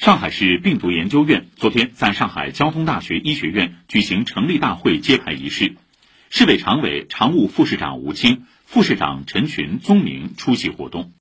上海市病毒研究院昨天在上海交通大学医学院举行成立大会揭牌仪式。市委常委常务副市长吴清副市长陈群宗明出席活动。